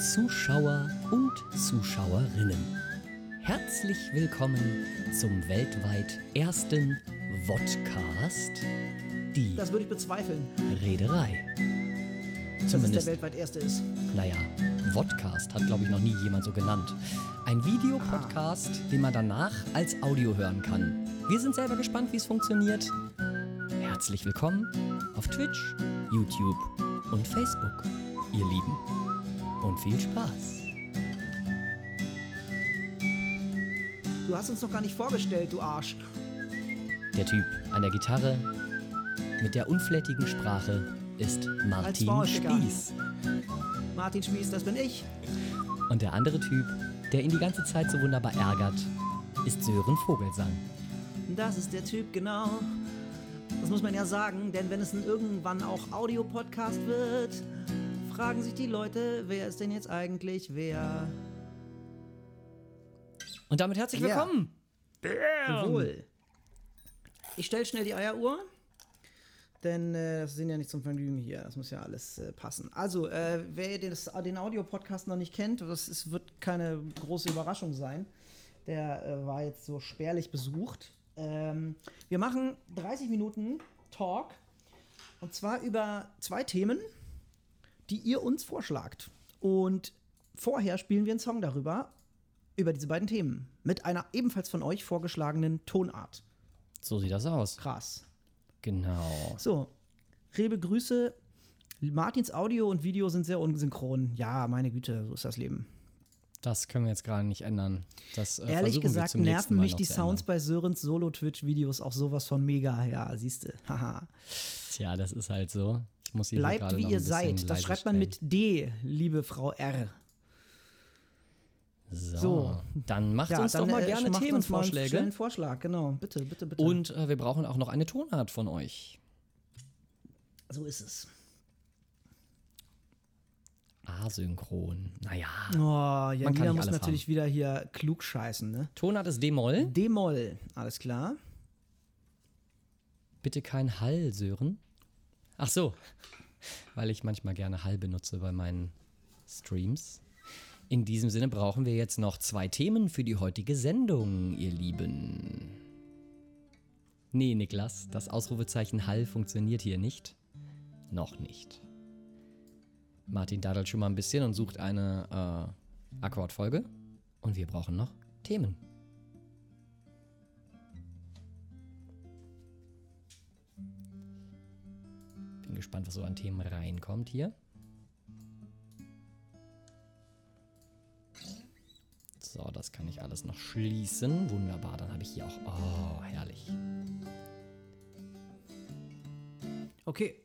Zuschauer und Zuschauerinnen. Herzlich willkommen zum weltweit ersten Vodcast, die Das würde ich bezweifeln, Reederei. dass es Zumindest, der weltweit erste ist. naja, Vodcast hat, glaube ich, noch nie jemand so genannt. Ein Videopodcast, den man danach als Audio hören kann. Wir sind selber gespannt, wie es funktioniert. Herzlich willkommen auf Twitch, YouTube und Facebook, ihr Lieben. Und viel Spaß. Du hast uns noch gar nicht vorgestellt, du Arsch. Der Typ an der Gitarre mit der unflätigen Sprache ist Martin. Spieß. Martin Spieß, das bin ich. Und der andere Typ, der ihn die ganze Zeit so wunderbar ärgert, ist Sören Vogelsang. Das ist der Typ, genau. Das muss man ja sagen, denn wenn es irgendwann auch Audio-Podcast wird, fragen sich die Leute, wer ist denn jetzt eigentlich wer? Und damit herzlich Ja. willkommen. Jawohl. Ich stelle schnell die Eieruhr, denn äh, das sind ja nicht zum Vergnügen hier. Das muss ja alles äh, passen. Also, äh, wer den, den Audio-Podcast noch nicht kennt, das ist, wird keine große Überraschung sein. Der äh, war jetzt so spärlich besucht. Ähm, wir machen 30 Minuten Talk und zwar über zwei Themen, die ihr uns vorschlagt. Und vorher spielen wir einen Song darüber, über diese beiden Themen, mit einer ebenfalls von euch vorgeschlagenen Tonart. So sieht das aus. Krass. Genau. So, Rebe Grüße. Martins Audio und Video sind sehr unsynchron. Ja, meine Güte, so ist das Leben. Das können wir jetzt gerade nicht ändern. Das, äh, Ehrlich gesagt nerven mich die Sounds ändern. bei Sörens Solo-Twitch-Videos auch sowas von mega. Ja, siehste. Haha. Tja, das ist halt so. Ich muss hier Bleibt wie ihr seid. Das schreibt man mit D, liebe Frau R. So, So. dann macht Ja, uns doch dann, mal äh, gerne einen Themenvorschläge. schnellen Vorschlag, genau. Bitte, bitte, bitte. Und äh, wir brauchen auch noch eine Tonart von euch. so ist es. Asynchron. Naja. Oh, ja, Man kann muss natürlich wieder hier klug scheißen, ne? Tonart ist D-Moll. D-Moll, alles klar. Bitte kein Hall, Sören. Ach so, weil ich manchmal gerne Hall benutze bei meinen Streams. In diesem Sinne brauchen wir jetzt noch zwei Themen für die heutige Sendung, ihr Lieben. Nee, Niklas, das Ausrufezeichen Hall funktioniert hier nicht. Noch nicht. Martin dadelt schon mal ein bisschen und sucht eine äh, Akkordfolge. Und wir brauchen noch Themen. Bin gespannt, was so an Themen reinkommt hier. So, das kann ich alles noch schließen. Wunderbar, dann habe ich hier auch. Oh, herrlich. Okay.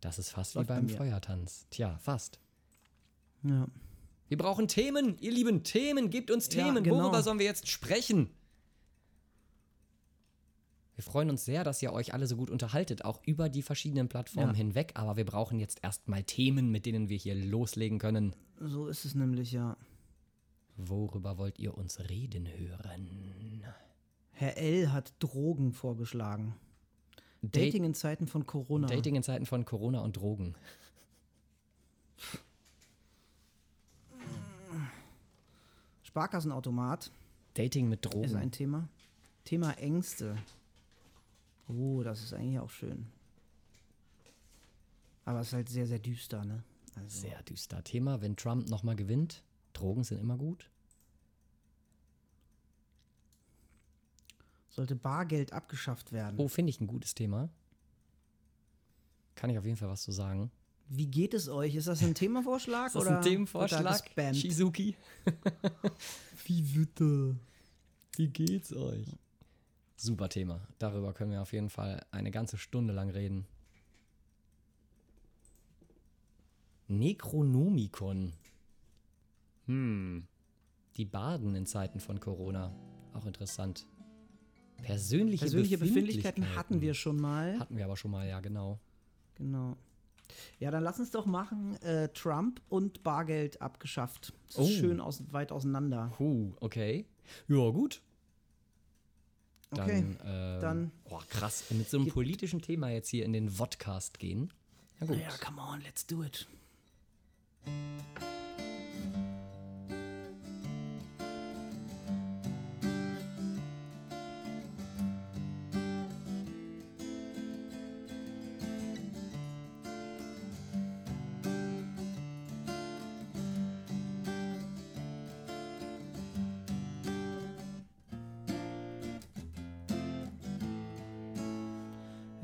Das ist fast Läuft wie bei beim mir. Feuertanz. Tja, fast. Ja. Wir brauchen Themen, ihr lieben Themen. Gebt uns Ja, Themen. genau. Worüber sollen wir jetzt sprechen? Wir freuen uns sehr, dass ihr euch alle so gut unterhaltet, auch über die verschiedenen Plattformen Ja. hinweg. Aber wir brauchen jetzt erstmal Themen, mit denen wir hier loslegen können. So ist es nämlich, ja. Worüber wollt ihr uns reden hören? Herr L. hat Drogen vorgeschlagen. Dating in Zeiten von Corona. Dating in Zeiten von Corona und Drogen. Sparkassenautomat Dating mit ist Drogen. ein Thema. Thema Ängste. Oh, das ist eigentlich auch schön. Aber es ist halt sehr, sehr düster, ne? Also, Sehr düster Thema. Wenn Trump nochmal gewinnt, Drogen sind immer gut. sollte Bargeld abgeschafft werden. Oh, finde ich ein gutes Thema. Kann ich auf jeden Fall was zu sagen. Wie geht es euch? Ist das ein Themavorschlag? Ist das oder ein Themenvorschlag? Shizuki? Wie bitte? Wie geht's euch? Super Thema. Darüber können wir auf jeden Fall eine ganze Stunde lang reden. Necronomicon. Hm. Die Baden in Zeiten von Corona. Auch interessant. Persönliche, Persönliche Befindlichkeiten hatten wir schon mal. Hatten wir aber schon mal, ja, genau. Genau. Ja, dann lass uns doch machen, äh, Trump und Bargeld abgeschafft. Das ist Oh. schön aus, weit auseinander. Puh, okay. Ja, gut. Dann, Okay, ähm, dann- Boah, krass. Mit so einem politischen Thema jetzt hier in den Vodcast gehen. Ja, gut. Ja, come on, let's do it.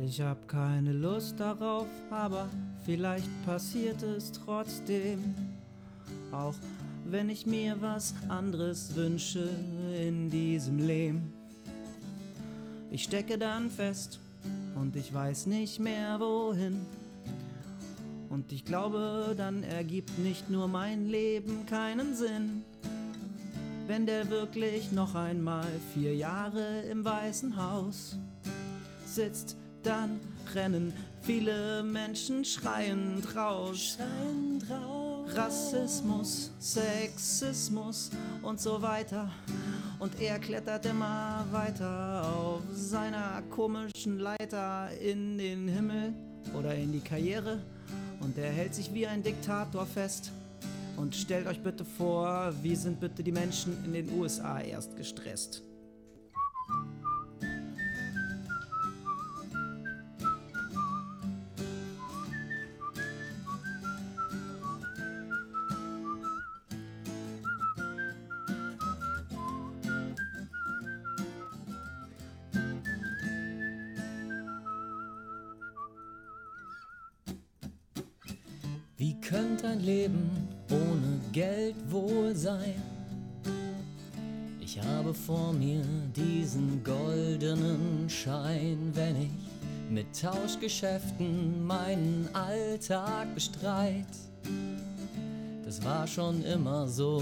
Ich hab keine Lust darauf, aber vielleicht passiert es trotzdem. Auch wenn ich mir was anderes wünsche in diesem Leben. Ich stecke dann fest und ich weiß nicht mehr wohin. Und ich glaube, dann ergibt nicht nur mein Leben keinen Sinn. Wenn der wirklich noch einmal vier Jahre im Weißen Haus sitzt, dann rennen viele Menschen schreiend raus. Schreiend raus. Rassismus, Sexismus und so weiter. Und er klettert immer weiter auf seiner komischen Leiter in den Himmel oder in die Karriere. Und er hält sich wie ein Diktator fest. Und stellt euch bitte vor, wie sind bitte die Menschen in den USA erst gestresst? Tauschgeschäften meinen Alltag bestreit. Das war schon immer so.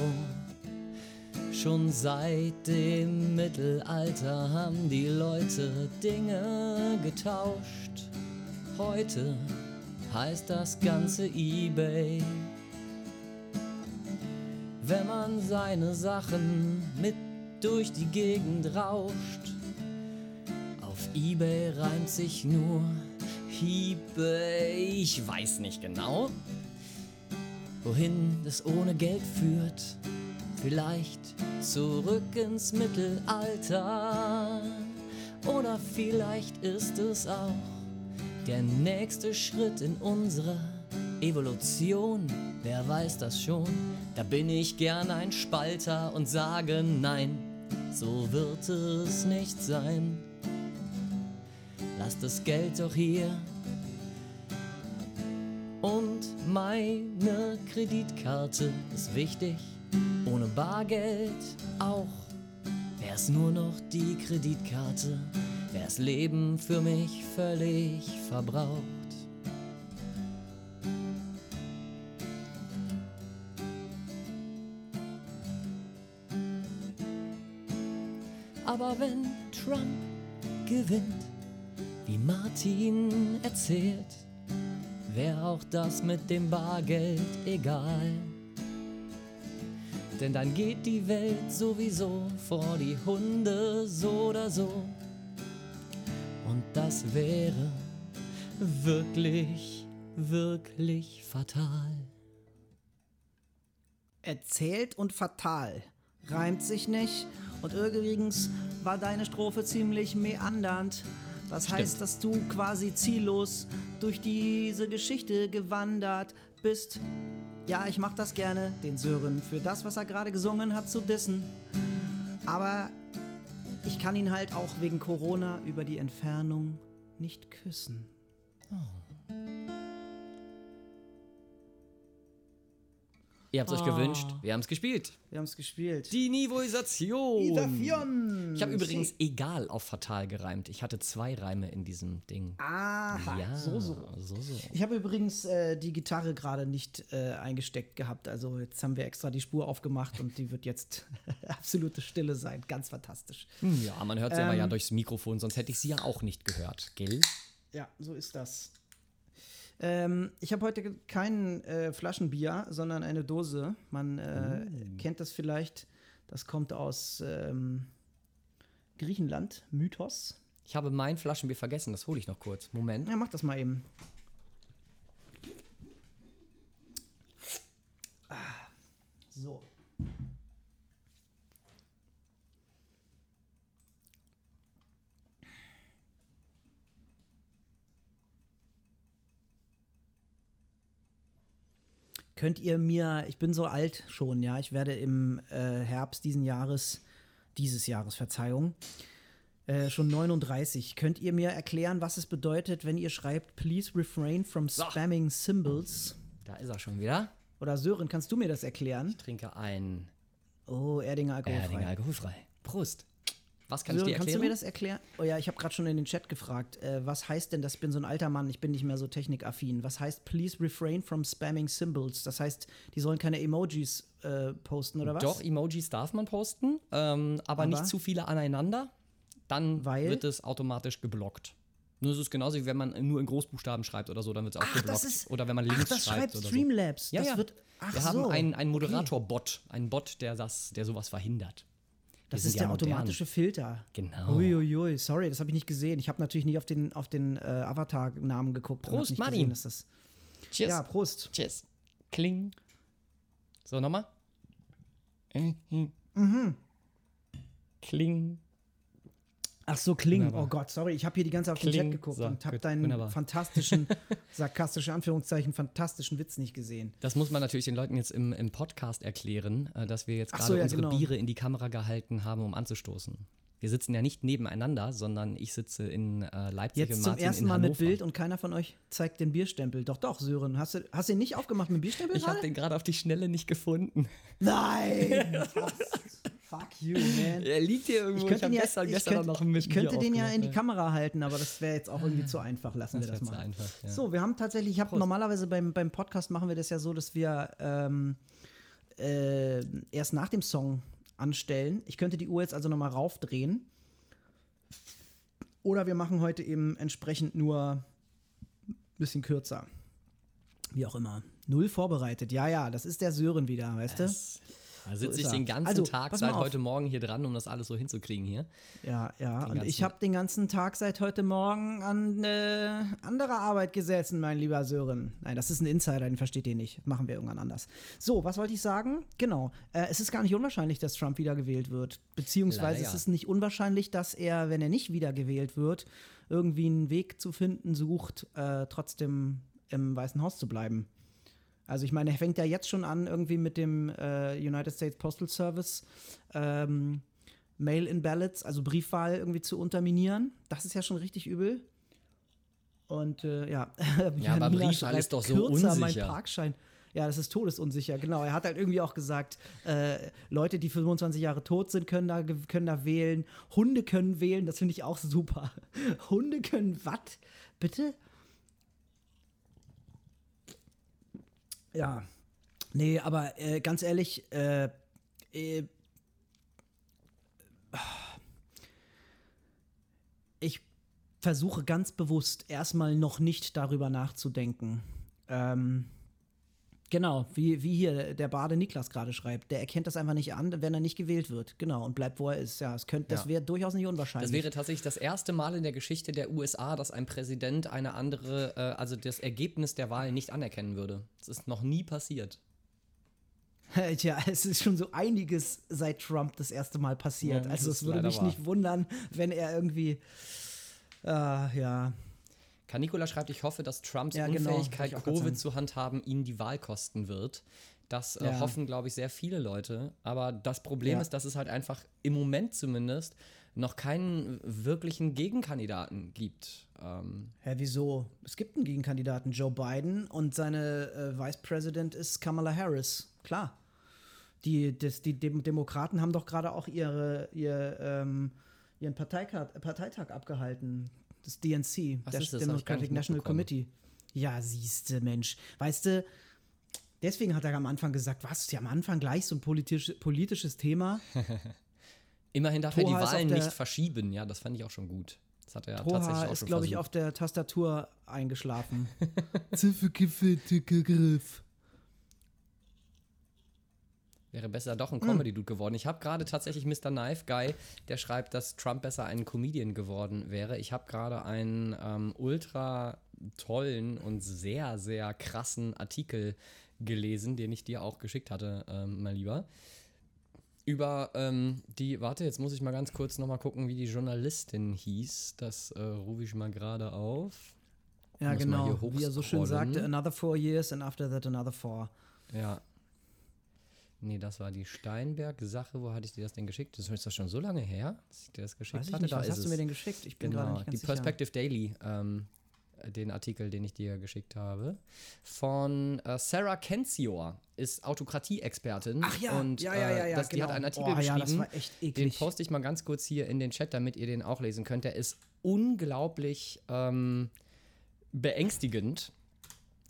Schon seit dem Mittelalter haben die Leute Dinge getauscht. Heute heißt das ganze eBay. Wenn man seine Sachen mit durch die Gegend rauscht, auf eBay reimt sich nur eBay. Ich weiß nicht genau, wohin das ohne Geld führt. Vielleicht zurück ins Mittelalter. Oder vielleicht ist es auch der nächste Schritt in unserer Evolution, wer weiß das schon? Da bin ich gern ein Spalter und sage nein, so wird es nicht sein. Lass das Geld doch hier und meine Kreditkarte ist wichtig. Ohne Bargeld auch wär's nur noch die Kreditkarte wär's Leben für mich völlig verbraucht. Aber wenn Trump gewinnt, wie Martin erzählt, wär auch das mit dem Bargeld egal. Denn dann geht die Welt sowieso vor die Hunde so oder so. Und das wäre wirklich, wirklich fatal. Erzählt und fatal. Reimt sich nicht. Und übrigens war deine Strophe ziemlich meandernd. Das Stimmt. heißt, dass du quasi ziellos durch diese Geschichte gewandert bist. Ja, ich mach das gerne, den Sören, für das, was er gerade gesungen hat, zu dissen. Aber ich kann ihn halt auch wegen Corona über die Entfernung nicht küssen. Ihr habt es euch gewünscht, wir haben es gespielt. Wir haben es gespielt. Die Niveauisation. Isophion. Ich habe übrigens egal auf fatal gereimt. Ich hatte zwei Reime in diesem Ding. Aha, ja, so, so. so, so. Ich habe übrigens äh, die Gitarre gerade nicht äh, eingesteckt gehabt. Also jetzt haben wir extra die Spur aufgemacht und die wird jetzt absolute Stille sein. Ganz fantastisch. Hm, Ja, man hört sie aber Ähm. ja durchs Mikrofon, sonst hätte ich sie ja auch nicht gehört, gell? Ja, so ist das. Ähm, ich habe heute kein äh, Flaschenbier, sondern eine Dose. Man äh, kennt das vielleicht. Das kommt aus ähm, Griechenland, Mythos. Ich habe mein Flaschenbier vergessen, das hole ich noch kurz. Moment. Ja, mach das mal eben. Ah, so. Könnt ihr mir, ich bin so alt schon, ja, ich werde im äh, Herbst diesen Jahres, dieses Jahres, Verzeihung, Äh, schon 39. Könnt ihr mir erklären, was es bedeutet, wenn ihr schreibt, please refrain from spamming symbols? Da ist er schon wieder. Oder Sören, kannst du mir das erklären? Ich trinke ein Oh, Erdinger alkoholfrei. Erdinger alkoholfrei. Prost. Was kann ich Sören, dir kannst erklären? du mir das erklären? Oh ja, ich habe gerade schon in den Chat gefragt. Äh, was heißt denn das? Ich bin so ein alter Mann, ich bin nicht mehr so technikaffin. Was heißt please refrain from spamming symbols? Das heißt, die sollen keine Emojis äh, posten oder was? Doch, Emojis darf man posten, ähm, aber, Aber? nicht zu viele aneinander. Dann Weil? wird es automatisch geblockt. Nur es ist genauso wie wenn man nur in Großbuchstaben schreibt oder so, dann wird es auch Ach, geblockt. das ist. oder wenn man ach, links das schreibt, schreibt oder so. Streamlabs. Ja, das ja. wird. Ach Wir so. haben einen, einen Moderator-Bot, einen Bot, der, das, der sowas verhindert. Das ist ja der modern. automatische Filter. Genau. Uiuiui, sorry, das habe ich nicht gesehen. Ich habe natürlich nicht auf den, auf den äh, Avatar-Namen geguckt. Prost, Martin. gesehen, das. Cheers. Ja, Prost. Cheers. Kling. So, nochmal. Mhm. Kling. Ach so, Kling. Wunderbar. Oh Gott, sorry, ich habe hier die ganze Zeit auf den Kling. Chat geguckt So, und habe deinen wunderbar. fantastischen, sarkastische Anführungszeichen, fantastischen Witz nicht gesehen. Das muss man natürlich den Leuten jetzt im, im Podcast erklären, äh, dass wir jetzt gerade so, ja, unsere genau. Biere in die Kamera gehalten haben, um anzustoßen. Wir sitzen ja nicht nebeneinander, sondern ich sitze in äh, Leipzig Jetzt und zum Martin ersten in Mal Hannover. mit Bild und keiner von euch zeigt den Bierstempel. Doch, doch, Sören. Hast du, hast du ihn nicht aufgemacht mit dem Bierstempel? Ich habe den gerade auf die Schnelle nicht gefunden. Nein! Fuck you, man. Er liegt hier irgendwo. Ich könnte, hab ihn ja, gestern, ich gestern könnte, noch ein ich könnte den ja in die Kamera halten, aber das wäre jetzt auch irgendwie zu einfach. Lassen wir Das das wär mal. einfach, ja. So, wir haben tatsächlich, ich habe normalerweise beim, beim Podcast machen wir das ja so, dass wir ähm, äh, erst nach dem Song anstellen. Ich könnte die Uhr jetzt also nochmal raufdrehen. Oder wir machen heute eben entsprechend nur ein bisschen kürzer. Wie auch immer. Null vorbereitet. Ja, ja, das ist der Sören wieder, weißt du? Da So sitze ist ich er. den ganzen Also, Tag seit heute Morgen hier dran, um das alles so hinzukriegen hier. Ja, ja. Und ich habe den ganzen Tag seit heute Morgen an äh, andere Arbeit gesessen, mein lieber Sören. Nein, das ist ein Insider, den versteht ihr nicht. Machen wir irgendwann anders. So, was wollte ich sagen? Genau. Äh, es ist gar nicht unwahrscheinlich, dass Trump wiedergewählt wird. Beziehungsweise Leider es ist nicht unwahrscheinlich, dass er, wenn er nicht wiedergewählt wird, irgendwie einen Weg zu finden sucht, äh, trotzdem im Weißen Haus zu bleiben. Also ich meine, er fängt ja jetzt schon an, irgendwie mit dem äh, United States Postal Service ähm, Mail-in-Ballots, also Briefwahl irgendwie zu unterminieren. Das ist ja schon richtig übel. Und äh, ja, Ja, aber Briefwahl ist doch so kürzer mein unsicher. Parkschein. Ja, das ist todesunsicher, genau. Er hat halt irgendwie auch gesagt, äh, Leute, die 25 Jahre tot sind, können da, können da wählen. Hunde können wählen, das finde ich auch super. Hunde können was? Bitte? Ja. Nee, aber äh, ganz ehrlich, äh, äh, ich versuche ganz bewusst erstmal noch nicht darüber nachzudenken. Ähm, genau, wie, wie hier der Bade Niklas gerade schreibt. Der erkennt das einfach nicht an, wenn er nicht gewählt wird. Genau, und bleibt, wo er ist. Ja, es könnte, das Ja. wäre durchaus nicht unwahrscheinlich. Das wäre tatsächlich das erste Mal in der Geschichte der USA, dass ein Präsident eine andere, äh, also das Ergebnis der Wahl nicht anerkennen würde. Das ist noch nie passiert. Tja, es ist schon so einiges seit Trump das erste Mal passiert. Ja, also es würde mich wahr. nicht wundern, wenn er irgendwie. Äh, ja. Cannicola schreibt, ich hoffe, dass Trumps Ja, genau, Unfähigkeit, grad Covid zu handhaben, ihn die Wahl kosten wird. Das äh, Ja. hoffen, glaube ich, sehr viele Leute. Aber das Problem Ja. ist, dass es halt einfach im Moment zumindest noch keinen wirklichen Gegenkandidaten gibt. Ähm, Hä, wieso? Es gibt einen Gegenkandidaten, Joe Biden, und seine äh, Vice President ist Kamala Harris. Klar. Die, das, die Dem Demokraten haben doch gerade auch ihre, ihr, ähm, ihren Parteitag, Parteitag abgehalten. Das DNC, Was das? Gar Democratic National. Committee. Ja, siehste, Mensch. Weißt du, deswegen hat er am Anfang gesagt, was, ist ja am Anfang gleich so ein politisch, politisches Thema. immerhin darf er die Toha ist auf Wahlen der- nicht verschieben. Ja, das fand ich auch schon gut. Das hat er ja Toha tatsächlich auch ist, glaube ich, auf der Tastatur eingeschlafen. Griff. Wäre besser doch ein Hm. Comedy-Dude geworden. Ich habe gerade tatsächlich Mr. Knife Guy, der schreibt, dass Trump besser ein Comedian geworden wäre. Ich habe gerade einen ähm, ultra tollen und sehr, sehr krassen Artikel gelesen, den ich dir auch geschickt hatte, ähm, mein Lieber. Über ähm, die, warte, jetzt muss ich mal ganz kurz nochmal gucken, wie die Journalistin hieß. Das äh, rufe ich mal gerade auf. Ja, genau. Wie er so schön sagte, another four years and after that another four. Ja. Nee, das war die Steinberg-Sache. Wo hatte ich dir das denn geschickt? Das ist doch schon so lange her, dass ich dir das geschickt Weiß ich hatte. nicht, Da was hast du es. mir denn geschickt? Ich bin gerade Genau, nicht die ganz sicher. Perspective Daily, ähm, den Artikel, den ich dir geschickt habe. Von äh, Sarah Kenzior, ist Autokratie-Expertin. Ach ja, und, ja, ja, ja, äh, ja, das, Die hat genau. einen Artikel Oh, ja, geschrieben. echt Den poste ich mal ganz kurz hier in den Chat, damit ihr den auch lesen könnt. Der ist unglaublich ähm, beängstigend.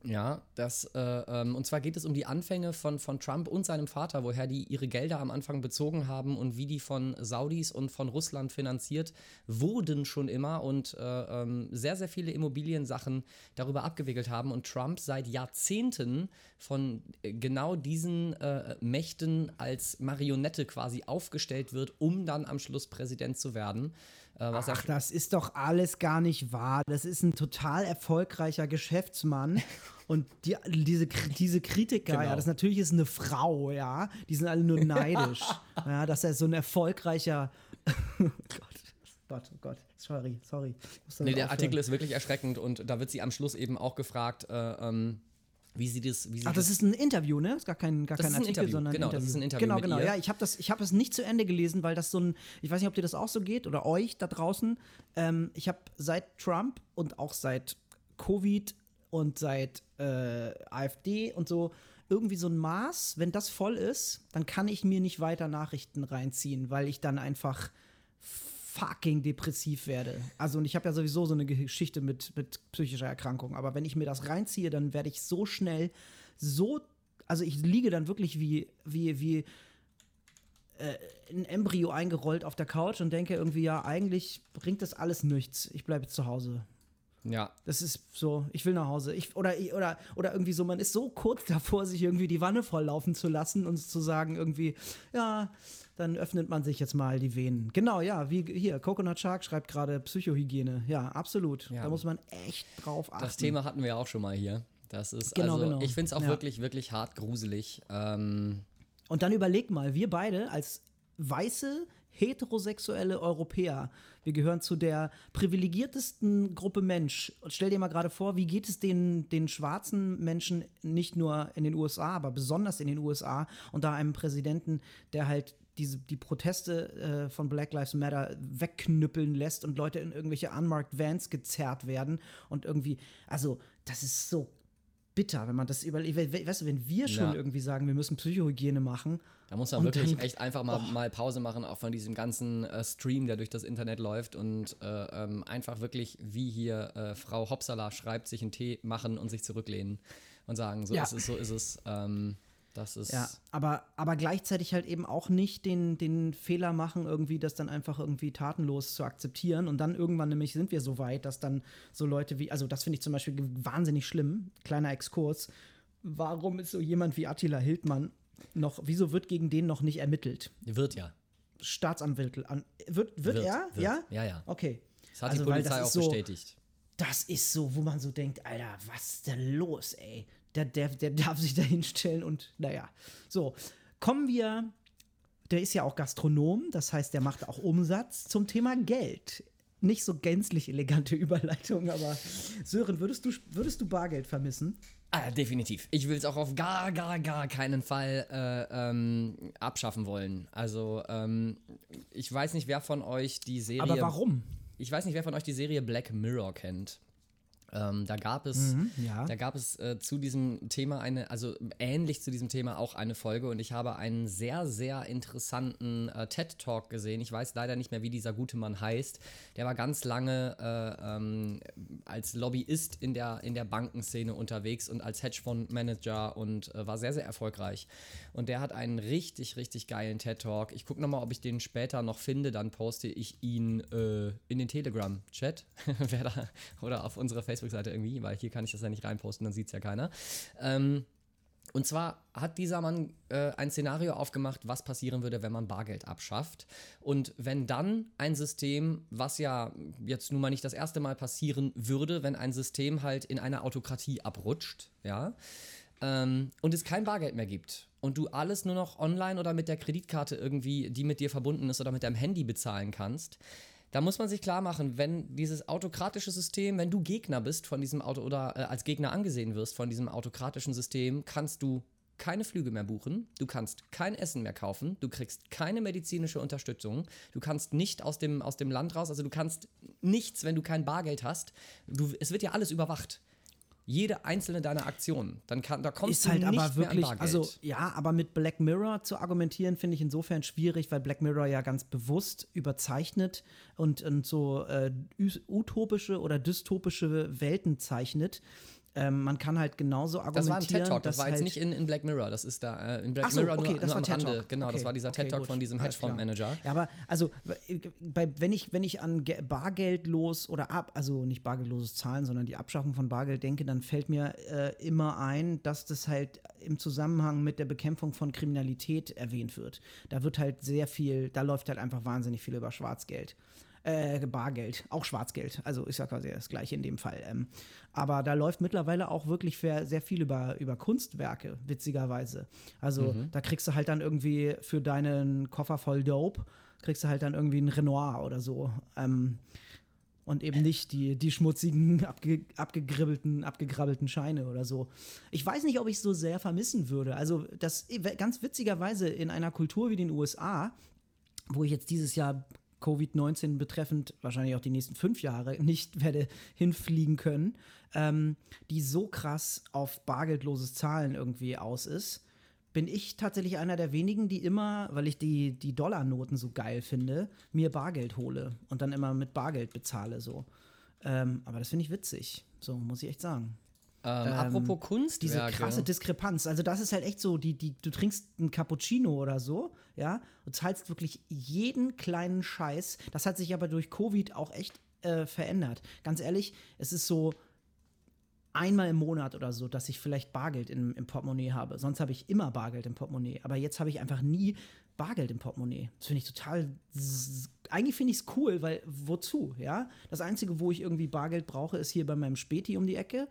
Ja, das, äh, ähm, und zwar geht es um die Anfänge von, von Trump und seinem Vater, woher die ihre Gelder am Anfang bezogen haben und wie die von Saudis und von Russland finanziert wurden schon immer und äh, ähm, sehr, sehr viele Immobiliensachen darüber abgewickelt haben und Trump seit Jahrzehnten von äh, genau diesen äh, Mächten als Marionette quasi aufgestellt wird, um dann am Schluss Präsident zu werden. Äh, was Ach, das ist doch alles gar nicht wahr. Das ist ein total erfolgreicher Geschäftsmann. Und die, diese, diese Kritiker, Genau. ja, das natürlich ist eine Frau, ja, die sind alle nur neidisch, ja, dass er so ein erfolgreicher, oh Gott, Gott, oh Gott, sorry, sorry. Nee, der aufhören. Artikel ist wirklich erschreckend und da wird sie am Schluss eben auch gefragt, äh, ähm, wie sie das, wie sie Ach, das ist ein Interview, ne? Das ist gar kein, gar Das kein Artikel, Interview, sondern genau, ein das Interview. ist ein Interview Genau, genau. ihr. Ja, ich habe das, ich habe es nicht zu Ende gelesen, weil das so ein, ich weiß nicht, ob dir das auch so geht oder euch da draußen. Ähm, ich habe seit Trump und auch seit Covid und seit äh, AfD und so irgendwie so ein Maß, wenn das voll ist, dann kann ich mir nicht weiter Nachrichten reinziehen, weil ich dann einfach fucking depressiv werde. Also und ich habe ja sowieso so eine Geschichte mit, mit psychischer Erkrankung, aber wenn ich mir das reinziehe, dann werde ich so schnell so, also ich liege dann wirklich wie, wie, wie äh, ein Embryo eingerollt auf der Couch und denke irgendwie, ja, eigentlich bringt das alles nichts. Ich bleibe zu Hause. Ja, Das ist so, ich will nach Hause. Ich, oder, oder, oder irgendwie so, man ist so kurz davor, sich irgendwie die Wanne volllaufen zu lassen und zu sagen, irgendwie, ja, dann öffnet man sich jetzt mal die Venen. Genau, ja, wie hier, Coconut Shark schreibt gerade Psychohygiene. Ja, absolut. Ja. Da muss man echt drauf achten. das Thema hatten wir ja auch schon mal hier. Das ist Genau, also, genau. ich finde es auch Ja. wirklich, wirklich hart gruselig. Ähm, Und dann überleg mal, wir beide als weiße, heterosexuelle Europäer, wir gehören zu der privilegiertesten Gruppe Mensch. Stell dir mal gerade vor, wie geht es den, den schwarzen Menschen nicht nur in den USA, aber besonders in den USA und da einem Präsidenten, der halt diese, die Proteste äh, von Black Lives Matter wegknüppeln lässt und Leute in irgendwelche unmarked Vans gezerrt werden und irgendwie, also das ist so bitter, wenn man das überlegt. We- we- Weißt du, wenn wir schon Ja. irgendwie sagen, wir müssen Psychohygiene machen, da muss man wirklich dann- echt einfach mal, mal Pause machen, auch von diesem ganzen äh, Stream, der durch das Internet läuft und äh, ähm, einfach wirklich, wie hier äh, Frau Hopsala schreibt, sich einen Tee machen und sich zurücklehnen und sagen, so Ja. ist es, so ist es. Ähm, das ist. Ja, aber, aber gleichzeitig halt eben auch nicht den, den Fehler machen, irgendwie das dann einfach irgendwie tatenlos zu akzeptieren. Und dann irgendwann nämlich sind wir so weit, dass dann so Leute wie, also das finde ich zum Beispiel wahnsinnig schlimm, kleiner Exkurs. Warum ist so jemand wie Attila Hildmann noch, wieso wird gegen den noch nicht ermittelt? Wird ja. Staatsanwalt, an, wird, wird, er? Wird. Ja? Ja, ja. Okay. Das hat Also, die Polizei auch so- bestätigt. Das ist so, wo man so denkt, Alter, was ist denn los, ey? Der, der, der darf sich da hinstellen und naja. So, kommen wir, der ist ja auch Gastronom, das heißt, der macht auch Umsatz zum Thema Geld. Nicht so gänzlich elegante Überleitung, aber Sören, würdest du, würdest du Bargeld vermissen? Ah, definitiv. Ich will es auch auf gar, gar, gar keinen Fall äh, ähm, abschaffen wollen. Also, ähm, ich weiß nicht, wer von euch die Serie. Aber warum? Ich weiß nicht, wer von euch die Serie Black Mirror kennt. Ähm, da gab es, Mhm, ja. da gab es äh, zu diesem Thema eine, also ähnlich zu diesem Thema auch eine Folge und ich habe einen sehr, sehr interessanten äh, TED Talk gesehen. Ich weiß leider nicht mehr, wie dieser gute Mann heißt. Der war ganz lange äh, ähm, als Lobbyist in der, in der Bankenszene unterwegs und als Hedgefondsmanager und äh, war sehr, sehr erfolgreich. Und der hat einen richtig, richtig geilen TED Talk. Ich gucke nochmal, ob ich den später noch finde, dann poste ich ihn äh, in den Telegram-Chat. Wer da, oder auf unserer Facebook-Seite irgendwie, weil hier kann ich das ja nicht reinposten, dann sieht es ja keiner. Ähm, und zwar hat dieser Mann äh, ein Szenario aufgemacht, was passieren würde, wenn man Bargeld abschafft. Und wenn dann ein System, was ja jetzt nun mal nicht das erste Mal passieren würde, wenn ein System halt in eine Autokratie abrutscht, ja, ähm, und es kein Bargeld mehr gibt und du alles nur noch online oder mit der Kreditkarte irgendwie, die mit dir verbunden ist oder mit deinem Handy bezahlen kannst, da muss man sich klar machen, wenn dieses autokratische System, wenn du Gegner bist von diesem Auto oder äh, als Gegner angesehen wirst von diesem autokratischen System, kannst du keine Flüge mehr buchen, du kannst kein Essen mehr kaufen, du kriegst keine medizinische Unterstützung, du kannst nicht aus dem, aus dem Land raus, also du kannst nichts, wenn du kein Bargeld hast. Du, es wird ja alles überwacht. Jede einzelne deiner Aktionen. Dann kann, da kommst ist du halt nicht aber wirklich, also ja, aber mit Black Mirror zu argumentieren, finde ich insofern schwierig, weil Black Mirror ja ganz bewusst überzeichnet und, und so äh, utopische oder dystopische Welten zeichnet. Ähm, man kann halt genauso das argumentieren, war ein TED Talk, das war jetzt halt nicht in, in Black Mirror, das ist da äh, in Black so, Mirror okay, nur, das nur war am Rande. Genau, das Okay, war dieser okay, TED Talk gut. von diesem. Hedgefondsmanager. Ja, aber also bei, wenn ich wenn ich an Ge- bargeldlos oder ab also nicht bargeldloses Zahlen, sondern die Abschaffung von Bargeld denke, dann fällt mir äh, immer ein, dass das halt im Zusammenhang mit der Bekämpfung von Kriminalität erwähnt wird. Da wird halt sehr viel, da läuft halt einfach wahnsinnig viel über Schwarzgeld. Äh, Bargeld, auch Schwarzgeld, also ist ja quasi das gleiche in dem Fall. Ähm, aber da läuft mittlerweile auch wirklich sehr, viel über, über Kunstwerke, witzigerweise. Also da kriegst du halt dann irgendwie für deinen Koffer voll Dope, kriegst du halt dann irgendwie einen Renoir oder so. Ähm, und eben nicht die, die schmutzigen, abge, abgegribbelten, abgegrabbelten Scheine oder so. Ich weiß nicht, ob ich es so sehr vermissen würde. Also, das ganz witzigerweise in einer Kultur wie den USA, wo ich jetzt dieses Jahr Covid-19 betreffend wahrscheinlich auch die nächsten fünf Jahre nicht werde hinfliegen können, ähm, die so krass auf bargeldloses Zahlen irgendwie aus ist, bin ich tatsächlich einer der wenigen, die immer, weil ich die, die Dollarnoten so geil finde, mir Bargeld hole und dann immer mit Bargeld bezahle so. Ähm, aber das finde ich witzig, so muss ich echt sagen Ähm, apropos Kunstwerke. diese krasse Diskrepanz. Also das ist halt echt so, die, die, du trinkst einen Cappuccino oder so, ja, und zahlst wirklich jeden kleinen Scheiß. Das hat sich aber durch Covid auch echt äh, verändert. Ganz ehrlich, es ist so einmal im Monat oder so, dass ich vielleicht Bargeld im, im Portemonnaie habe. Sonst habe ich immer Bargeld im Portemonnaie. Aber jetzt habe ich einfach nie Bargeld im Portemonnaie. Das finde ich total. Eigentlich finde ich es cool, weil wozu, ja? Das Einzige, wo ich irgendwie Bargeld brauche, ist hier bei meinem Späti um die Ecke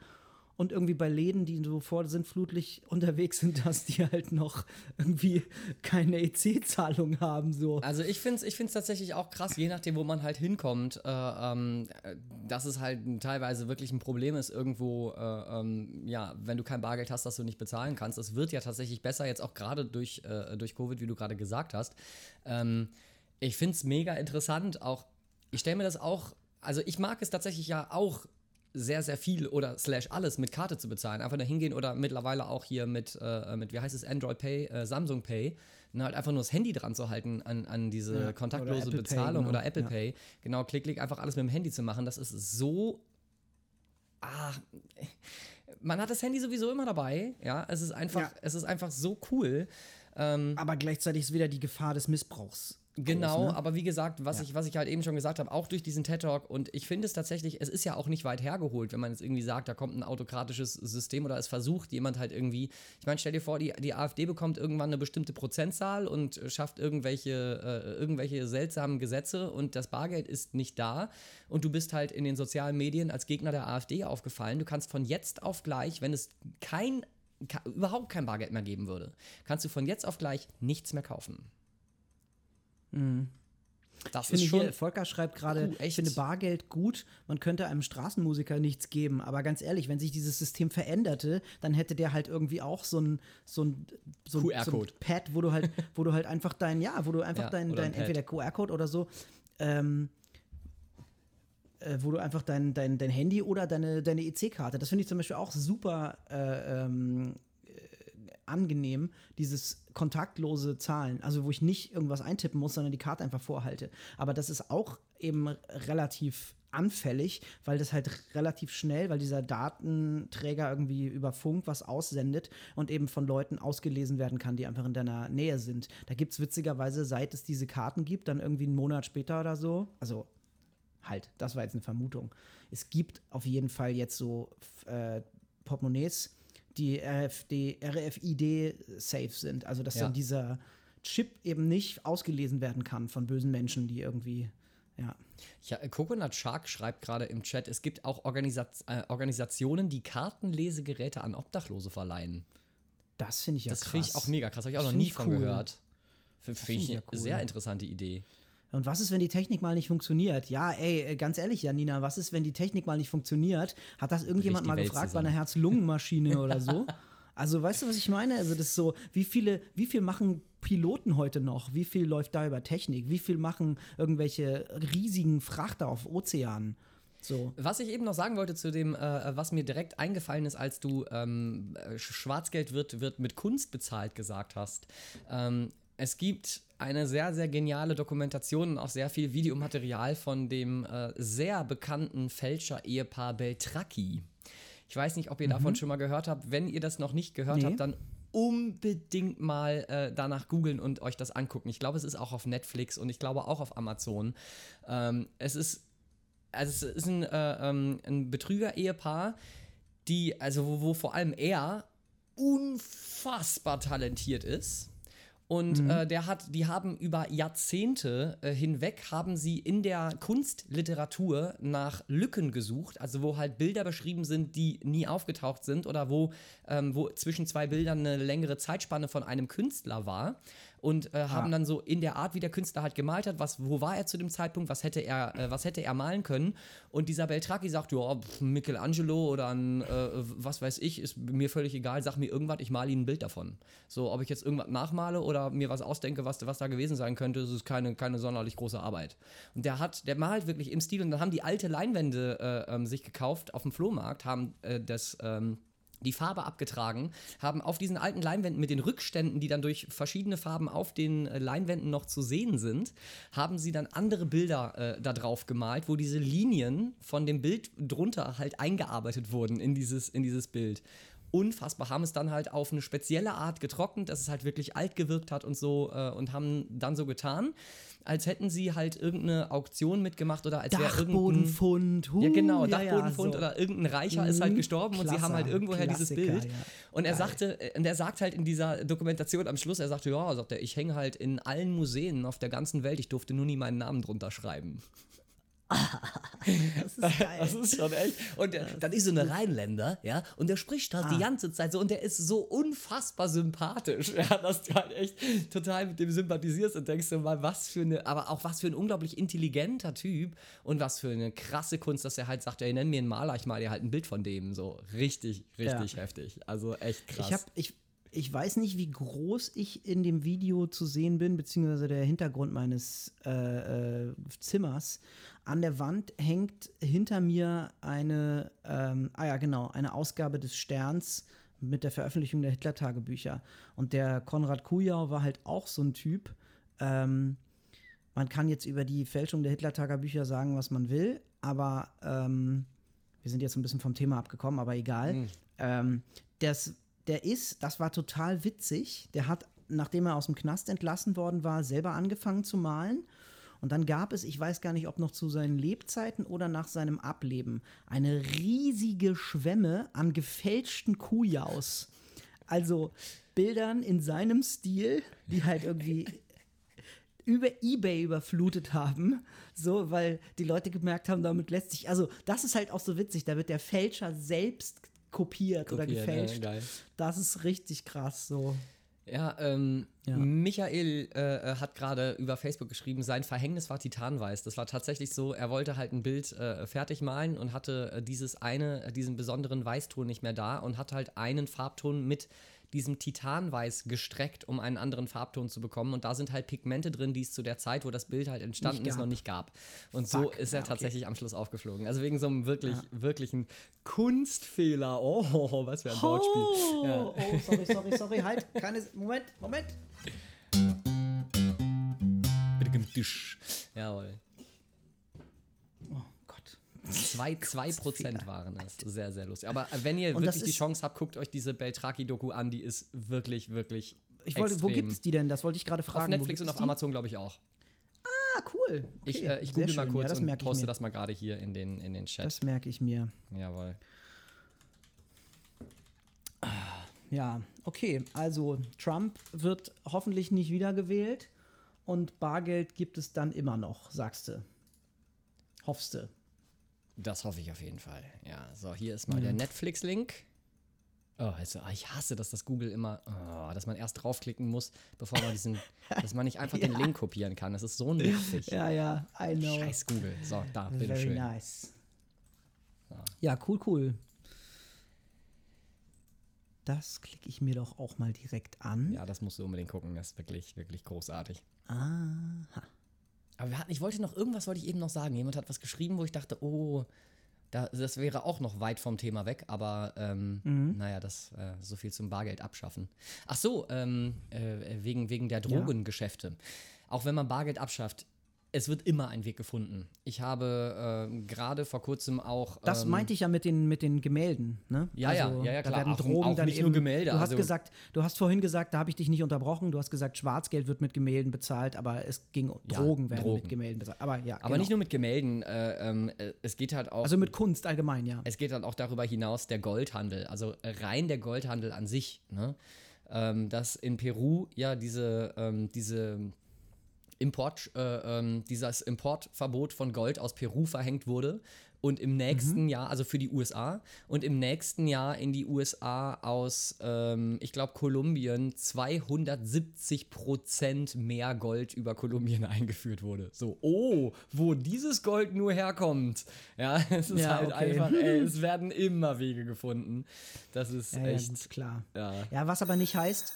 und irgendwie bei Läden, die so vorsintflutlich unterwegs sind, dass die halt noch irgendwie keine EC-Zahlung haben. So. Also ich finde es ich find's tatsächlich auch krass, je nachdem, wo man halt hinkommt, äh, ähm, äh, dass es halt teilweise wirklich ein Problem ist, irgendwo, äh, ähm, ja, wenn du kein Bargeld hast, dass du nicht bezahlen kannst. Es wird ja tatsächlich besser, jetzt auch gerade durch, äh, durch Covid, wie du gerade gesagt hast. Ähm, ich finde es mega interessant, auch, ich stelle mir das auch, also ich mag es tatsächlich ja auch sehr, sehr viel oder slash alles mit Karte zu bezahlen. Einfach da hingehen oder mittlerweile auch hier mit, äh, mit wie heißt es, Android Pay, äh, Samsung Pay, und halt einfach nur das Handy dran zu halten an, an diese Ja, kontaktlose oder Apple Pay, Bezahlung genau. oder Apple Ja. Pay. Genau, klick, klick, einfach alles mit dem Handy zu machen. Das ist so. Ah, man hat das Handy sowieso immer dabei. Ja, es ist einfach, Ja. es ist einfach so cool. Ähm, Aber gleichzeitig ist wieder die Gefahr des Missbrauchs. Genau, groß, ne? aber wie gesagt, was, ich, was ich halt eben schon gesagt habe, auch durch diesen TED Talk und ich finde es tatsächlich, es ist ja auch nicht weit hergeholt, wenn man jetzt irgendwie sagt, da kommt ein autokratisches System oder es versucht jemand halt irgendwie, ich meine, stell dir vor, die, die AfD bekommt irgendwann eine bestimmte Prozentzahl und schafft irgendwelche, äh, irgendwelche seltsamen Gesetze und das Bargeld ist nicht da und du bist halt in den sozialen Medien als Gegner der AfD aufgefallen. Du kannst von jetzt auf gleich, wenn es kein, überhaupt kein Bargeld mehr geben würde, kannst du von jetzt auf gleich nichts mehr kaufen. Das Ich finde ist schon. hier, Volker schreibt gerade, echt? ich finde Bargeld gut, man könnte einem Straßenmusiker nichts geben. Aber ganz ehrlich, wenn sich dieses System veränderte, dann hätte der halt irgendwie auch so ein, so ein, so ein, so ein. Pad, wo du halt, wo du halt einfach dein, ja, wo du einfach Ja, dein, ein dein Pad. entweder QR-Code oder so, ähm, äh, wo du einfach dein, dein, dein Handy oder deine, deine EC-Karte, das finde ich zum Beispiel auch super äh, ähm, angenehm, dieses kontaktlose Zahlen, also wo ich nicht irgendwas eintippen muss, sondern die Karte einfach vorhalte. Aber das ist auch eben relativ anfällig, weil das halt relativ schnell, weil dieser Datenträger irgendwie über Funk was aussendet und eben von Leuten ausgelesen werden kann, die einfach in deiner Nähe sind. Da gibt es witzigerweise, seit es diese Karten gibt, dann irgendwie einen Monat später oder so, also halt, das war jetzt eine Vermutung. Es gibt auf jeden Fall jetzt so äh, Portemonnaies, die RFD, RFID-safe sind. Also, dass Ja. dann dieser Chip eben nicht ausgelesen werden kann von bösen Menschen, die irgendwie, ja. Ja, äh, Coconut Shark schreibt gerade im Chat, es gibt auch Organisat äh, Organisationen, die Kartenlesegeräte an Obdachlose verleihen. Das finde ich ja Das krass. finde ich auch mega krass. Habe ich auch Das noch nie von cool. gehört. Finde find ich eine cool. sehr interessante Idee. Und was ist, wenn die Technik mal nicht funktioniert? Ja, ey, äh, ganz ehrlich, Janina, was ist, wenn die Technik mal nicht funktioniert? Hat das irgendjemand mal Welt gefragt zusammen. bei einer Herz-Lungen-Maschine oder so? Also, weißt du, was ich meine? Also, das ist so, wie viele, wie viel machen Piloten heute noch? Wie viel läuft da über Technik? Wie viel machen irgendwelche riesigen Frachter auf Ozeanen? So. Was ich eben noch sagen wollte zu dem, äh, was mir direkt eingefallen ist, als du ähm, Schwarzgeld wird, wird mit Kunst bezahlt gesagt hast. Ähm, es gibt eine sehr, sehr geniale Dokumentation und auch sehr viel Videomaterial von dem äh, sehr bekannten Fälscher-Ehepaar Beltracchi. Ich weiß nicht, ob ihr mhm. davon schon mal gehört habt. Wenn ihr das noch nicht gehört nee. habt, dann unbedingt mal äh, danach googeln und euch das angucken. Ich glaube, es ist auch auf Netflix und ich glaube auch auf Amazon. Ähm, es ist also es ist ein, äh, ähm, ein Betrüger-Ehepaar, die, also wo, wo vor allem er unfassbar talentiert ist. Und mhm. äh, der hat, die haben über Jahrzehnte äh, hinweg haben sie in der Kunstliteratur nach Lücken gesucht, also wo halt Bilder beschrieben sind, die nie aufgetaucht sind oder wo, ähm, wo zwischen zwei Bildern eine längere Zeitspanne von einem Künstler war und äh, haben ah. dann so in der Art, wie der Künstler halt gemalt hat, was, wo war er zu dem Zeitpunkt, was hätte er, äh, was hätte er malen können. Und dieser Beltraki sagt, ja, Michelangelo oder ein, äh, was weiß ich, ist mir völlig egal, sag mir irgendwas, ich male ihnen ein Bild davon. So, ob ich jetzt irgendwas nachmale oder mir was ausdenke, was, was da gewesen sein könnte, das ist keine, keine sonderlich große Arbeit. Und der hat, der malt wirklich im Stil und dann haben die alte Leinwände äh, ähm, sich gekauft auf dem Flohmarkt, haben äh, das, ähm, die Farbe abgetragen, haben auf diesen alten Leinwänden mit den Rückständen, die dann durch verschiedene Farben auf den äh, Leinwänden noch zu sehen sind, haben sie dann andere Bilder äh, da drauf gemalt, wo diese Linien von dem Bild drunter halt eingearbeitet wurden in dieses, in dieses Bild. Unfassbar, haben es dann halt auf eine spezielle Art getrocknet, dass es halt wirklich alt gewirkt hat und so äh, und haben dann so getan, als hätten sie halt irgendeine Auktion mitgemacht oder als wäre Dachbodenfund. ja, genau, Dachbodenfund ja, ja, so. oder irgendein Reicher ist halt mhm, gestorben Klasse, und sie haben halt irgendwoher dieses Bild. Ja. Und er Geil. sagte, äh, und er sagt halt in dieser Dokumentation am Schluss, er sagte, ja, sagt er, ich hänge halt in allen Museen auf der ganzen Welt, ich durfte nur nie meinen Namen drunter schreiben. das ist geil. Das ist schon echt. Und der, dann ist so eine Rheinländer, ja, und der spricht halt ah. die ganze Zeit so und der ist so unfassbar sympathisch, ja, dass du halt echt total mit dem sympathisierst und denkst du mal, was für eine, aber auch was für ein unglaublich intelligenter Typ und was für eine krasse Kunst, dass er halt sagt, ja, nenn mir einen Maler, ich mal dir halt ein Bild von dem, so richtig, richtig ja. heftig. Also echt krass. Ich habe ich ich weiß nicht, wie groß ich in dem Video zu sehen bin, beziehungsweise der Hintergrund meines äh, äh, Zimmers. An der Wand hängt hinter mir eine, ähm, ah ja, genau, eine Ausgabe des Sterns mit der Veröffentlichung der Hitler-Tagebücher. Und der Konrad Kujau war halt auch so ein Typ. Ähm, man kann jetzt über die Fälschung der Hitler-Tagebücher sagen, was man will, aber ähm, wir sind jetzt ein bisschen vom Thema abgekommen, aber egal. Mhm. Ähm, das der ist, das war total witzig, der hat, nachdem er aus dem Knast entlassen worden war, selber angefangen zu malen. Und dann gab es, ich weiß gar nicht, ob noch zu seinen Lebzeiten oder nach seinem Ableben, eine riesige Schwemme an gefälschten Kujaus. Also Bildern in seinem Stil, die halt irgendwie über eBay überflutet haben, so, weil die Leute gemerkt haben, damit lässt sich, also das ist halt auch so witzig, da wird der Fälscher selbst kopiert, kopiert oder gefälscht. Ja, das ist richtig krass so. Ja, ähm, ja. Michael äh, äh, hat gerade über Facebook geschrieben, sein Verhängnis war Titanweiß. Das war tatsächlich so, er wollte halt ein Bild äh, fertig malen und hatte äh, dieses eine, diesen besonderen Weißton nicht mehr da und hat halt einen Farbton mit diesem Titanweiß gestreckt, um einen anderen Farbton zu bekommen. Und da sind halt Pigmente drin, die es zu der Zeit, wo das Bild halt entstanden ist, noch nicht gab. Und Fuck. so ist er ja, tatsächlich okay. am Schluss aufgeflogen. Also wegen so einem wirklich, ja. wirklichen Kunstfehler. Oh, was für ein Wortspiel. Oh, ja. oh, sorry, sorry, sorry, halt. Keine, Moment, Moment. Jawohl. Zwei, zwei Prozent waren es. Sehr, sehr lustig. Aber wenn ihr und wirklich die Chance habt, guckt euch diese Beltraki-Doku an. Die ist wirklich, wirklich. Ich wollte, wo gibt es die denn? Das wollte ich gerade fragen. Auf Netflix und auf die? Amazon, glaube ich, auch. Ah, cool. Okay. Ich, äh, ich google mal kurz ja, und poste das mal gerade hier in den, in den Chat. Das merke ich mir. Jawohl. Ja, okay. Also, Trump wird hoffentlich nicht wiedergewählt und Bargeld gibt es dann immer noch, sagst du. Hoffst du. Das hoffe ich auf jeden Fall. Ja, so, hier ist mal mhm. der Netflix-Link. Oh, also, ich hasse, dass das Google immer, oh, dass man erst draufklicken muss, bevor man diesen, dass man nicht einfach ja. den Link kopieren kann. Das ist so nervig. Ja, ja, I know. Scheiß Google. So, da, bitteschön. Very nice. So. Ja, cool, cool. Das klicke ich mir doch auch mal direkt an. Ja, das musst du unbedingt gucken. Das ist wirklich, wirklich großartig. Aha. Aber wir hatten, ich wollte noch, irgendwas wollte ich eben noch sagen. Jemand hat was geschrieben, wo ich dachte, oh, da, das wäre auch noch weit vom Thema weg, aber ähm, naja, das äh, so viel zum Bargeld abschaffen. Ach so, ähm, äh, wegen, wegen der Drogengeschäfte. Auch wenn man Bargeld abschafft, es wird immer ein Weg gefunden. Ich habe äh, gerade vor kurzem auch. Das ähm, meinte ich ja mit den, mit den Gemälden, ne? Ja, ja, ja, ja, Da klar. werden Auch- Drogen auch dann nicht eben, nur Gemälde, Du hast also- gesagt, du hast vorhin gesagt, da habe ich dich nicht unterbrochen, du hast gesagt, Schwarzgeld wird mit Gemälden bezahlt, aber es ging, Ja, Drogen werden Drogen. mit Gemälden bezahlt. Aber ja, Aber genau. nicht nur mit Gemälden. Äh, ähm, äh, es geht halt auch. Also mit Kunst allgemein, ja. Es geht dann auch darüber hinaus der Goldhandel, also rein der Goldhandel an sich. Ne? Ähm, dass in Peru ja diese, ähm, diese Import, äh, ähm, dieses Importverbot von Gold aus Peru verhängt wurde und im nächsten Jahr, also für die USA, und im nächsten Jahr in die USA aus, ähm, ich glaube, Kolumbien 270 Prozent mehr Gold über Kolumbien eingeführt wurde. So, oh, wo dieses Gold nur herkommt. Ja, es ist Ja, halt okay. einfach, ey, es werden immer Wege gefunden. Das ist Ja, ja, echt. gut, klar. Ja. Ja, was aber nicht heißt.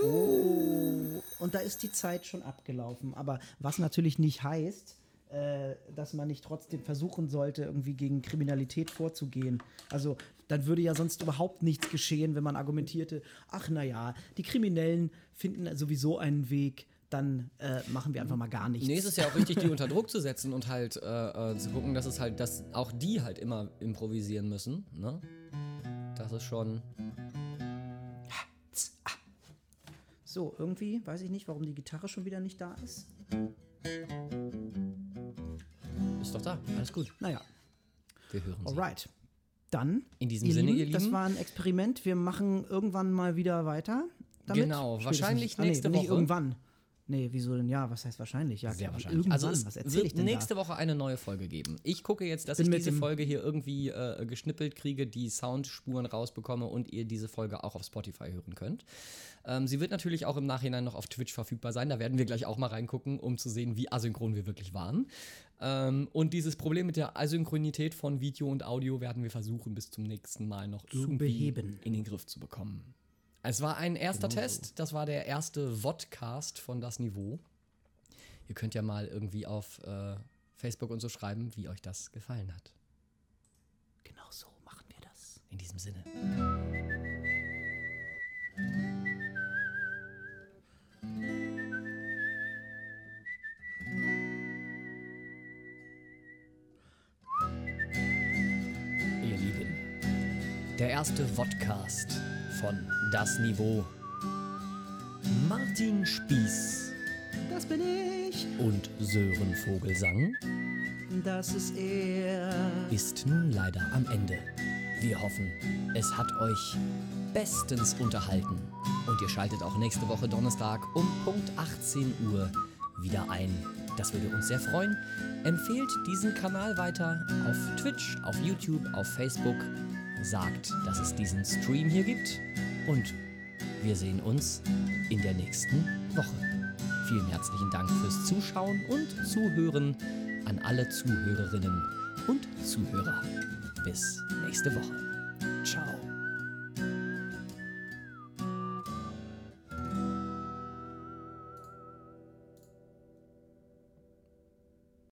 Oh, und da ist die Zeit schon abgelaufen. Aber was natürlich nicht heißt, äh, dass man nicht trotzdem versuchen sollte, irgendwie gegen Kriminalität vorzugehen. Also dann würde ja sonst überhaupt nichts geschehen, wenn man argumentierte, ach naja, die Kriminellen finden sowieso einen Weg, dann äh, machen wir einfach mal gar nichts. Nee, es ist ja auch wichtig, die unter Druck zu setzen und halt äh, äh, zu gucken, dass es halt, dass auch die halt immer improvisieren müssen. Ne? Das ist schon. So, irgendwie, weiß ich nicht, warum die Gitarre schon wieder nicht da ist. Ist doch da. Alles gut. Naja, Wir hören sie. alright. Dann, In diesem Sinne, ihr das Lieben. war ein Experiment. Wir machen irgendwann mal wieder weiter. Damit. Genau, wahrscheinlich Ah, nee, nächste Nicht Woche. irgendwann. Nee, wieso denn? Ja, was heißt wahrscheinlich? Ja, Sehr klar, wahrscheinlich. Also es was erzähle wird ich denn nächste da? Woche eine neue Folge geben. Ich gucke jetzt, dass Bin ich diese Folge hier irgendwie äh, geschnippelt kriege, die Soundspuren rausbekomme und ihr diese Folge auch auf Spotify hören könnt. Ähm, sie wird natürlich auch im Nachhinein noch auf Twitch verfügbar sein. Da werden wir gleich auch mal reingucken, um zu sehen, wie asynchron wir wirklich waren. Ähm, und dieses Problem mit der Asynchronität von Video und Audio werden wir versuchen, bis zum nächsten Mal noch irgendwie beheben. in den Griff zu bekommen. Es war ein erster Test. Das war der erste Vodcast von das Niveau. Ihr könnt ja mal irgendwie auf äh, Facebook und so schreiben, wie euch das gefallen hat. Genau so machen wir das. In diesem Sinne. Ihr Lieben, der erste Vodcast von Das Niveau. Martin Spieß Das bin ich. und Sören Vogelsang Das ist er. ist nun leider am Ende. Wir hoffen, es hat euch bestens unterhalten und ihr schaltet auch nächste Woche Donnerstag um Punkt 18 Uhr wieder ein. Das würde uns sehr freuen. Empfehlt diesen Kanal weiter auf Twitch, auf YouTube, auf Facebook. Sagt, dass es diesen Stream hier gibt und wir sehen uns in der nächsten Woche. Vielen herzlichen Dank fürs Zuschauen und Zuhören an alle Zuhörerinnen und Zuhörer. Bis nächste Woche.